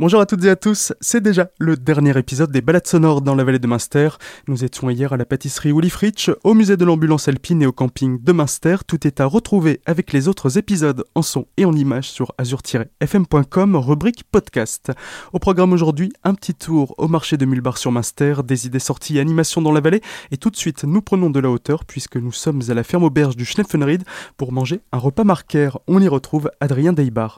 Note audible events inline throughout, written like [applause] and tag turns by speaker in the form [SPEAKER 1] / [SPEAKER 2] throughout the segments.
[SPEAKER 1] Bonjour à toutes et à tous, c'est déjà le dernier épisode des balades sonores dans la vallée de Munster. Nous étions hier à la pâtisserie Fritsch, au musée de l'ambulance alpine et au camping de Munster. Tout est à retrouver avec les autres épisodes en son et en images sur azur-fm.com, rubrique podcast. Au programme aujourd'hui, un petit tour au marché de Mulbar sur Munster, des idées sorties et animations dans la vallée. Et tout de suite, nous prenons de la hauteur puisque nous sommes à la ferme auberge du Schneffenried pour manger un repas marquaire. On y retrouve Adrien Deibar.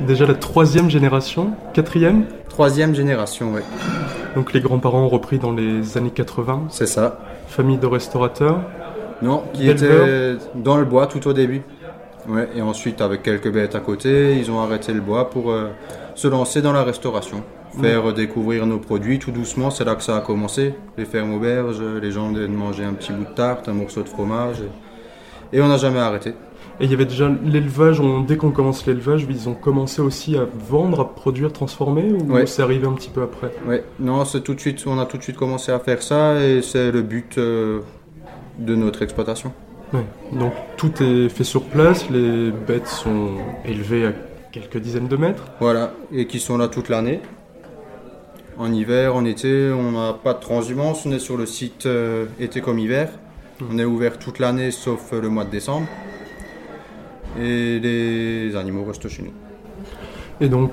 [SPEAKER 1] Déjà la troisième génération, quatrième
[SPEAKER 2] Troisième génération, oui.
[SPEAKER 1] Donc les grands-parents ont repris dans les années 80
[SPEAKER 2] C'est ça.
[SPEAKER 1] Famille de restaurateurs
[SPEAKER 2] Non, qui étaient dans le bois tout au début. Ouais, et ensuite, avec quelques bêtes à côté, ils ont arrêté le bois pour euh, se lancer dans la restauration. Faire découvrir nos produits tout doucement, c'est là que ça a commencé. Les fermes auberges, les gens de manger un petit bout de tarte, un morceau de fromage. Et, on n'a jamais arrêté.
[SPEAKER 1] Et il y avait déjà l'élevage, dès qu'on commence l'élevage, ils ont commencé aussi à vendre, à produire, transformer ou c'est arrivé un petit peu après?
[SPEAKER 2] Oui, non, c'est tout de suite, on a tout de suite commencé à faire ça et c'est le but euh, de notre exploitation.
[SPEAKER 1] Donc tout est fait sur place, les bêtes sont élevées à quelques dizaines de mètres.
[SPEAKER 2] Voilà, et qui sont là toute l'année. En hiver, en été, on n'a pas de transhumance, on est sur le site euh, été comme hiver. Mmh. On est ouvert toute l'année sauf le mois de décembre. Et les animaux restent chez nous.
[SPEAKER 1] Et donc,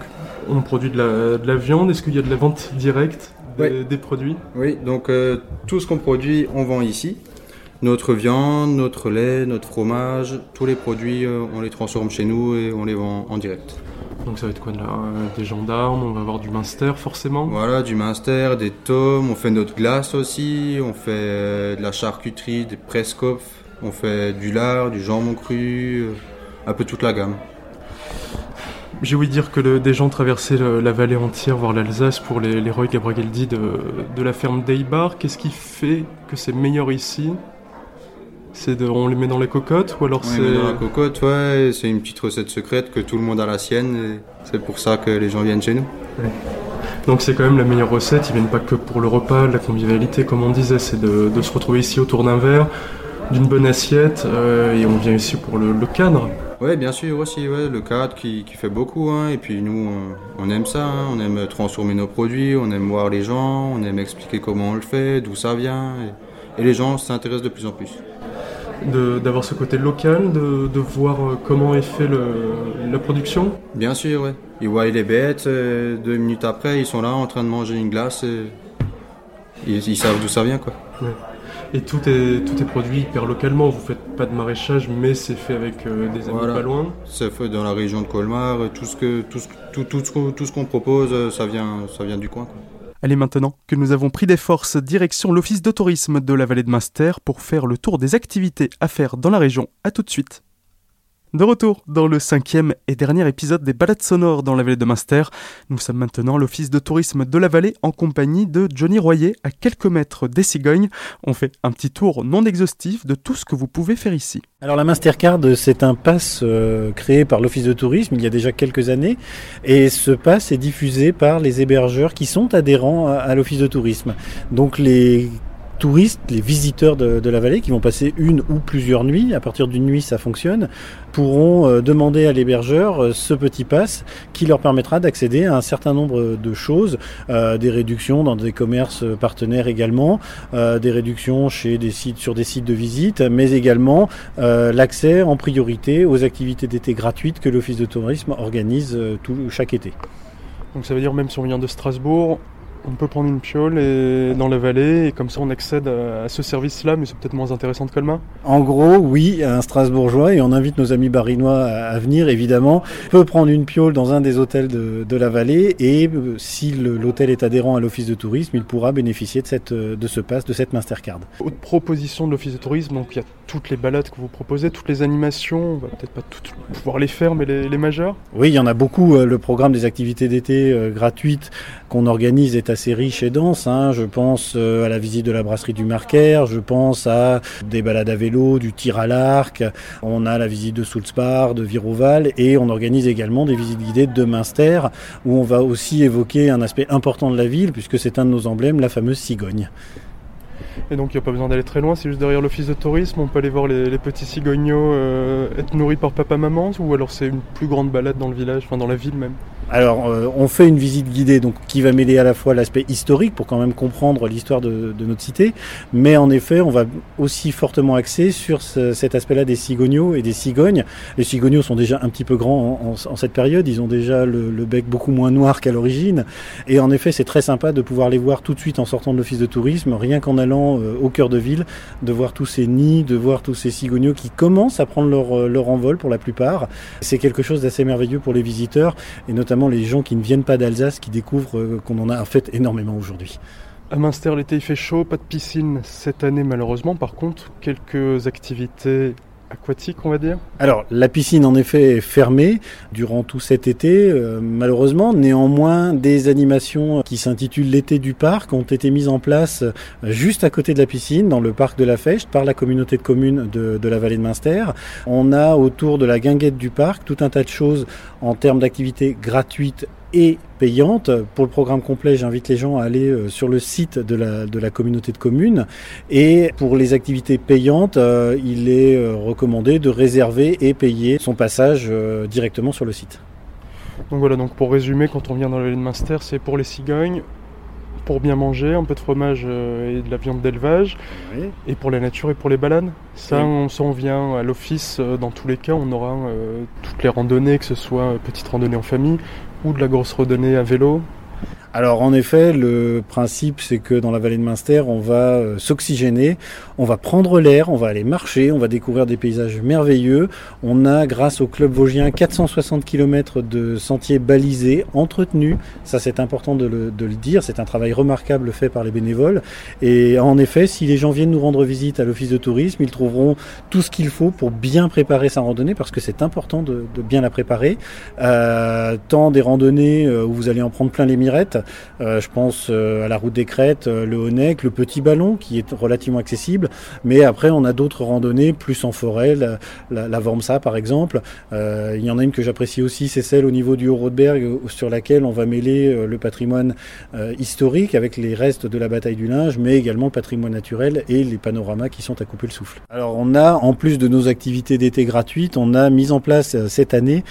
[SPEAKER 1] on produit de la, viande. Est-ce qu'il y a de la vente directe des, produits?
[SPEAKER 2] Oui, donc euh, tout ce qu'on produit, on vend ici. Notre viande, notre lait, notre fromage, tous les produits, euh, on les transforme chez nous et on les vend en direct.
[SPEAKER 1] Donc ça va être quoi là Des gendarmes, on va avoir du Minster forcément
[SPEAKER 2] Voilà, du Minster, des tomes, on fait notre glace aussi, on fait euh, de la charcuterie, des prescopes, on fait du lard, du jambon cru, euh, un peu toute la gamme.
[SPEAKER 1] J'ai ouï dire que des gens traversaient la vallée entière, voire l'Alsace, pour les, les Roy Gabrageldi de, de la ferme Deibar. Qu'est-ce qui fait que c'est meilleur ici? C'est de, on les met dans les cocottes ou alors
[SPEAKER 2] c'est dans la cocotte, ouais. C'est une petite recette secrète que tout le monde a la sienne. C'est pour ça que les gens viennent chez nous.
[SPEAKER 1] Donc c'est quand même la meilleure recette. Ils viennent pas que pour le repas, la convivialité, comme on disait, c'est de, se retrouver ici autour d'un verre, d'une bonne assiette, euh, et on vient ici pour le, cadre.
[SPEAKER 2] Oui, bien sûr aussi, ouais, le cadre qui, fait beaucoup. Hein. et puis nous, on, aime ça. Hein. on aime transformer nos produits, on aime voir les gens, on aime expliquer comment on le fait, d'où ça vient. et les gens s'intéressent de plus en plus
[SPEAKER 1] d'avoir ce côté local, de, voir euh, comment est fait la production?
[SPEAKER 2] Bien sûr, oui. Ils voient les bêtes, euh, deux minutes après, ils sont là en train de manger une glace. Et ils, savent d'où ça vient, quoi.
[SPEAKER 1] Et tout est, tout est produit hyper localement. Vous faites pas de maraîchage, mais c'est fait avec euh, des animaux pas loin.
[SPEAKER 2] C'est fait dans la région de Colmar. Tout ce que tout tout, tout, tout ce qu'on propose, ça vient, ça vient du coin. Quoi.
[SPEAKER 1] Allez maintenant que nous avons pris des forces, direction l'office de tourisme de la vallée de Munster pour faire le tour des activités à faire dans la région. A tout de suite. De retour dans le cinquième et dernier épisode des balades sonores dans la vallée de Munster, nous sommes maintenant l'office de tourisme de la vallée en compagnie de Johnny Royer à quelques mètres des cigognes. On fait un petit tour non exhaustif de tout ce que vous pouvez faire ici.
[SPEAKER 3] Alors la Mastercard, c'est un pass euh, créé par l'office de tourisme il y a déjà quelques années et ce pass est diffusé par les hébergeurs qui sont adhérents à l'office de tourisme. Donc les touristes, les visiteurs de, la vallée qui vont passer une ou plusieurs nuits, à partir d'une nuit ça fonctionne, pourront euh, demander à l'hébergeur euh, ce petit pass qui leur permettra d'accéder à un certain nombre de choses, euh, des réductions dans des commerces partenaires également, des réductions chez des sites, sur des sites de visite, mais également l'accès en priorité aux activités d'été gratuites que l'Office de tourisme organise chaque été.
[SPEAKER 1] Donc ça veut dire même si on vient de Strasbourg, on peut prendre une piole et, dans la vallée et comme ça on accède à, ce service-là, mais c'est peut-être moins intéressant de Colmar
[SPEAKER 3] En gros, oui, un Strasbourgeois et on invite nos amis barinois à, venir évidemment. On peut prendre une piole dans un des hôtels de, de la vallée et euh, si l'hôtel est adhérent à l'office de tourisme, il pourra bénéficier de, cette, de ce pass, de cette Mastercard.
[SPEAKER 1] Autre proposition de l'office de tourisme, donc il y a toutes les balades que vous proposez, toutes les animations, on va peut-être pas toutes pouvoir les faire, mais les, les majeures
[SPEAKER 3] Oui, il y en a beaucoup. Euh, le programme des activités d'été euh, gratuites qu'on organise est assez riche et dense. Hein. Je pense euh, à la visite de la brasserie du Marquer, je pense à des balades à vélo, du tir à l'arc, on a la visite de Soulspar, de Viroval et on organise également des visites guidées de Münster où on va aussi évoquer un aspect important de la ville puisque c'est un de nos emblèmes, la fameuse cigogne.
[SPEAKER 1] Et donc il n'y a pas besoin d'aller très loin, c'est juste derrière l'office de tourisme, on peut aller voir les, petits cigognos euh, être nourris par papa-maman, ou alors c'est une plus grande balade dans le village, enfin dans la ville même?
[SPEAKER 3] Alors, euh, on fait une visite guidée donc qui va mêler à la fois l'aspect historique pour quand même comprendre l'histoire de, notre cité, mais en effet, on va aussi fortement axer sur cet aspect-là des cigognos et des cigognes. Les cigognos sont déjà un petit peu grands en, cette période, ils ont déjà le, bec beaucoup moins noir qu'à l'origine, et en effet, c'est très sympa de pouvoir les voir tout de suite en sortant de l'office de tourisme, rien qu'en allant euh, au cœur de ville, de voir tous ces nids, de voir tous ces cigognos qui commencent à prendre leur, euh, leur envol pour la plupart. C'est quelque chose d'assez merveilleux pour les visiteurs, et notamment les gens qui ne viennent pas d'Alsace qui découvrent euh, qu'on en a en fait énormément aujourd'hui.
[SPEAKER 1] À Münster, l'été il fait chaud, pas de piscine cette année malheureusement. Par contre, quelques activités aquatique, on va dire
[SPEAKER 3] Alors, la piscine, en effet, est fermée durant tout cet été, euh, malheureusement. Néanmoins, des animations qui s'intitulent l'été du parc ont été mises en place euh, juste à côté de la piscine, dans le parc de la Fechte, par la communauté de communes de, de la vallée de Münster. On a autour de la guinguette du parc tout un tas de choses en termes d'activités gratuites et payante. Pour le programme complet, j'invite les gens à aller euh, sur le site de la, communauté de communes. Et pour les activités payantes, euh, il est euh, recommandé de réserver et payer son passage directement sur le site.
[SPEAKER 1] Donc voilà, donc pour résumer, quand on vient dans le de Master, c'est pour les cigognes, pour bien manger, un peu de fromage et de la viande d'élevage, et pour la nature et pour les balades. Ça, on s'en vient à l'office, dans tous les cas, on aura toutes les randonnées, que ce soit petite randonnée en famille ou de la grosse randonnée à vélo
[SPEAKER 3] alors en effet, le principe c'est que dans la vallée de Münster, on va euh, s'oxygéner, on va prendre l'air, on va aller marcher, on va découvrir des paysages merveilleux. On a grâce au club vosgien 460 km de sentiers balisés, entretenus. Ça c'est important de le, dire, c'est un travail remarquable fait par les bénévoles. Et en effet, si les gens viennent nous rendre visite à l'office de tourisme, ils trouveront tout ce qu'il faut pour bien préparer sa randonnée parce que c'est important de, bien la préparer. Euh, tant des randonnées euh, où vous allez en prendre plein les mirettes, je pense euh, à la route des Crêtes, euh, le Honeck, le Petit Ballon qui est relativement accessible. Mais après, on a d'autres randonnées plus en forêt, la, la, Vormsa par exemple. il y en a une que j'apprécie aussi, c'est celle au niveau du Haut-Rodberg sur laquelle on va mêler le patrimoine historique avec les restes de la bataille du linge, mais également le patrimoine naturel et les panoramas qui sont à couper le souffle. Alors on a, en plus de nos activités d'été gratuites, on a mis en place cette année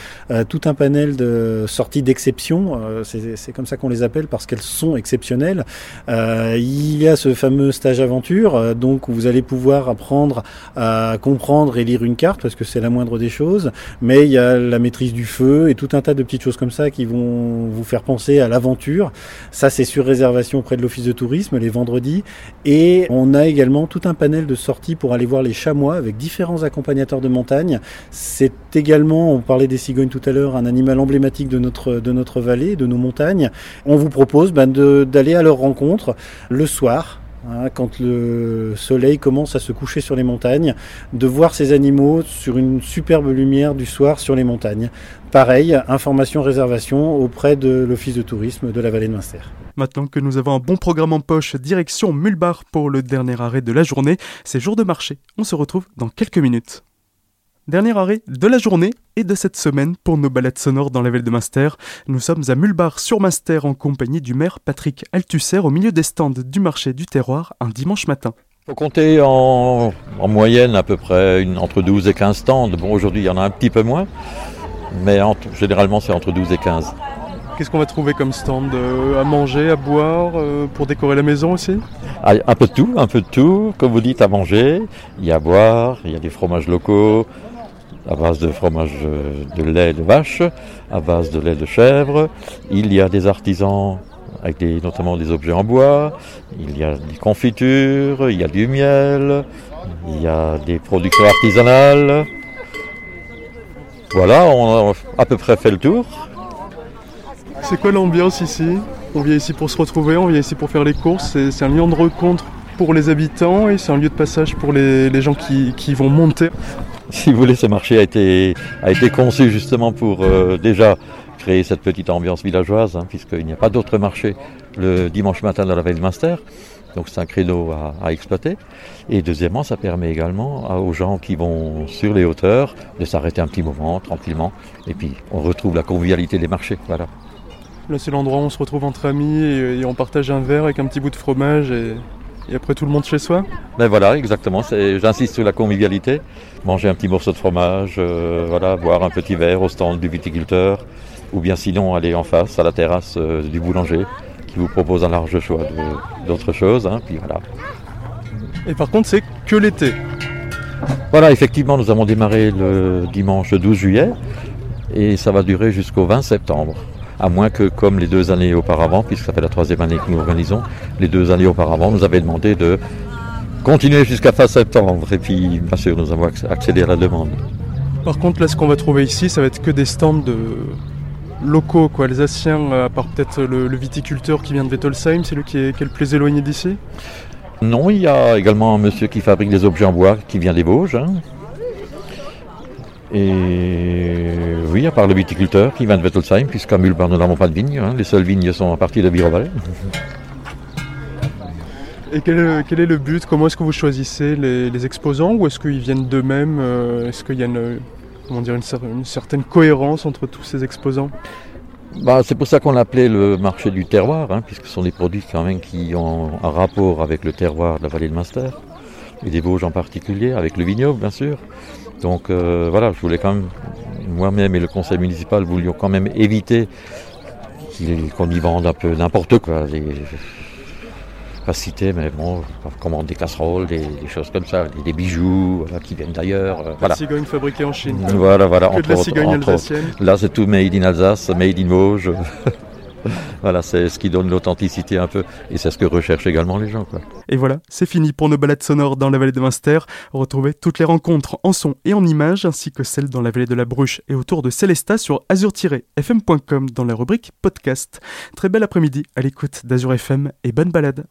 [SPEAKER 3] tout un panel de sorties d'exception. c'est comme ça qu'on les appelle parce qu'elles sont exceptionnelles. Euh, il y a ce fameux stage aventure, euh, donc où vous allez pouvoir apprendre à comprendre et lire une carte parce que c'est la moindre des choses. Mais il y a la maîtrise du feu et tout un tas de petites choses comme ça qui vont vous faire penser à l'aventure. Ça, c'est sur réservation auprès de l'office de tourisme les vendredis. Et on a également tout un panel de sorties pour aller voir les chamois avec différents accompagnateurs de montagne. C'est également, on parlait des cigognes tout à l'heure, un animal emblématique de notre de notre vallée, de nos montagnes. On vous propose ben, d'aller à leur rencontre le soir, hein, quand le soleil commence à se coucher sur les montagnes, de voir ces animaux sur une superbe lumière du soir sur les montagnes. Pareil, information, réservation auprès de l'Office de tourisme de la vallée de Münster.
[SPEAKER 1] Maintenant que nous avons un bon programme en poche, direction Mulbar pour le dernier arrêt de la journée, c'est jour de marché. On se retrouve dans quelques minutes. Dernier arrêt de la journée et de cette semaine pour nos balades sonores dans la ville de Munster. Nous sommes à Mulbar sur Munster en compagnie du maire Patrick Althusser au milieu des stands du marché du terroir un dimanche matin.
[SPEAKER 4] Il faut compter en, moyenne à peu près entre 12 et 15 stands. Bon, aujourd'hui il y en a un petit peu moins, mais généralement c'est entre 12 et 15.
[SPEAKER 1] Qu'est-ce qu'on va trouver comme stand euh, À manger, à boire, euh, pour décorer la maison aussi?
[SPEAKER 4] Ah, Un peu de tout, un peu de tout. Comme vous dites, à manger, il y a à boire, il y a des fromages locaux, à base de fromage de lait de vache, à base de lait de chèvre. Il y a des artisans avec notamment des objets en bois. Il y a des confitures, il y a du miel, il y a des productions artisanales. Voilà, on a à peu près fait le tour.
[SPEAKER 1] C'est quoi l'ambiance ici? On vient ici pour se retrouver, on vient ici pour faire les courses. C'est un lieu de rencontre pour les habitants et c'est un lieu de passage pour les, gens qui, vont monter. [laughs]
[SPEAKER 4] Si vous voulez, ce marché a été, a été conçu justement pour euh, déjà créer cette petite ambiance villageoise, hein, puisqu'il n'y a pas d'autre marché le dimanche matin dans la Veille de Master. Donc c'est un créneau à, exploiter. Et deuxièmement, ça permet également aux gens qui vont sur les hauteurs de s'arrêter un petit moment tranquillement. Et puis on retrouve la convivialité des marchés. Voilà.
[SPEAKER 1] Là c'est l'endroit où on se retrouve entre amis et, on partage un verre avec un petit bout de fromage après tout le monde chez soi
[SPEAKER 4] Ben voilà, exactement. J'insiste sur la convivialité. Manger un petit morceau de fromage, euh, voilà, boire un petit verre au stand du viticulteur, ou bien sinon aller en face à la terrasse euh, du boulanger qui vous propose un large choix d'autres choses. Hein, puis voilà.
[SPEAKER 1] Et par contre, c'est que l'été.
[SPEAKER 4] Voilà, effectivement, nous avons démarré le dimanche 12 juillet et ça va durer jusqu'au 20 septembre. À moins que, comme les deux années auparavant, puisque ça fait la troisième année que nous organisons, les deux années auparavant nous avaient demandé de continuer jusqu'à fin septembre. Et puis, bien sûr, nous avons accédé à la demande.
[SPEAKER 1] Par contre, là, ce qu'on va trouver ici, ça va être que des stands de, locaux, quoi, alsaciens, euh, à part peut-être le, viticulteur qui vient de Wettolsheim, c'est lui qui est, le plus éloigné d'ici?
[SPEAKER 4] Non, il y a également un monsieur qui fabrique des objets en bois qui vient des Vosges. Hein. Et oui, à part le viticulteur qui vient de Wettolsheim, puisqu'à Mulbar nous n'avons pas de vignes. Hein. Les seules vignes sont à partir de Birovalet.
[SPEAKER 1] Et quel est, le but? Comment est-ce que vous choisissez les, exposants? Ou est-ce qu'ils viennent d'eux-mêmes? Euh, Est-ce qu'il y a une, comment dire, une, certaine cohérence entre tous ces exposants?
[SPEAKER 4] Bah, c'est pour ça qu'on l'appelait le marché du terroir, hein, puisque ce sont des produits quand même qui ont un rapport avec le terroir de la vallée de Munster, et des Vosges en particulier, avec le vignoble bien sûr. Donc euh, voilà, je voulais quand même, moi-même et le conseil municipal voulions quand même éviter qu'on y vende un peu n'importe quoi pas citer, mais bon, commande des casseroles, des, choses comme ça, des, bijoux qui viennent d'ailleurs.
[SPEAKER 1] Euh, voilà. cigogne fabriquée en Chine.
[SPEAKER 4] Voilà, voilà.
[SPEAKER 1] Que de la cigogne alsacienne.
[SPEAKER 4] Là, c'est tout made in Alsace, made in Vosges. [laughs] [laughs] voilà, c'est ce qui donne l'authenticité un peu, et c'est ce que recherchent également les gens.
[SPEAKER 1] Et voilà, c'est fini pour nos balades sonores dans la vallée de Munster. Retrouvez toutes les rencontres en son et en images, ainsi que celles dans la vallée de la Bruche et autour de Célestat sur azur-fm.com dans la rubrique podcast. Très bel après-midi à l'écoute d'Azur FM et bonne balade.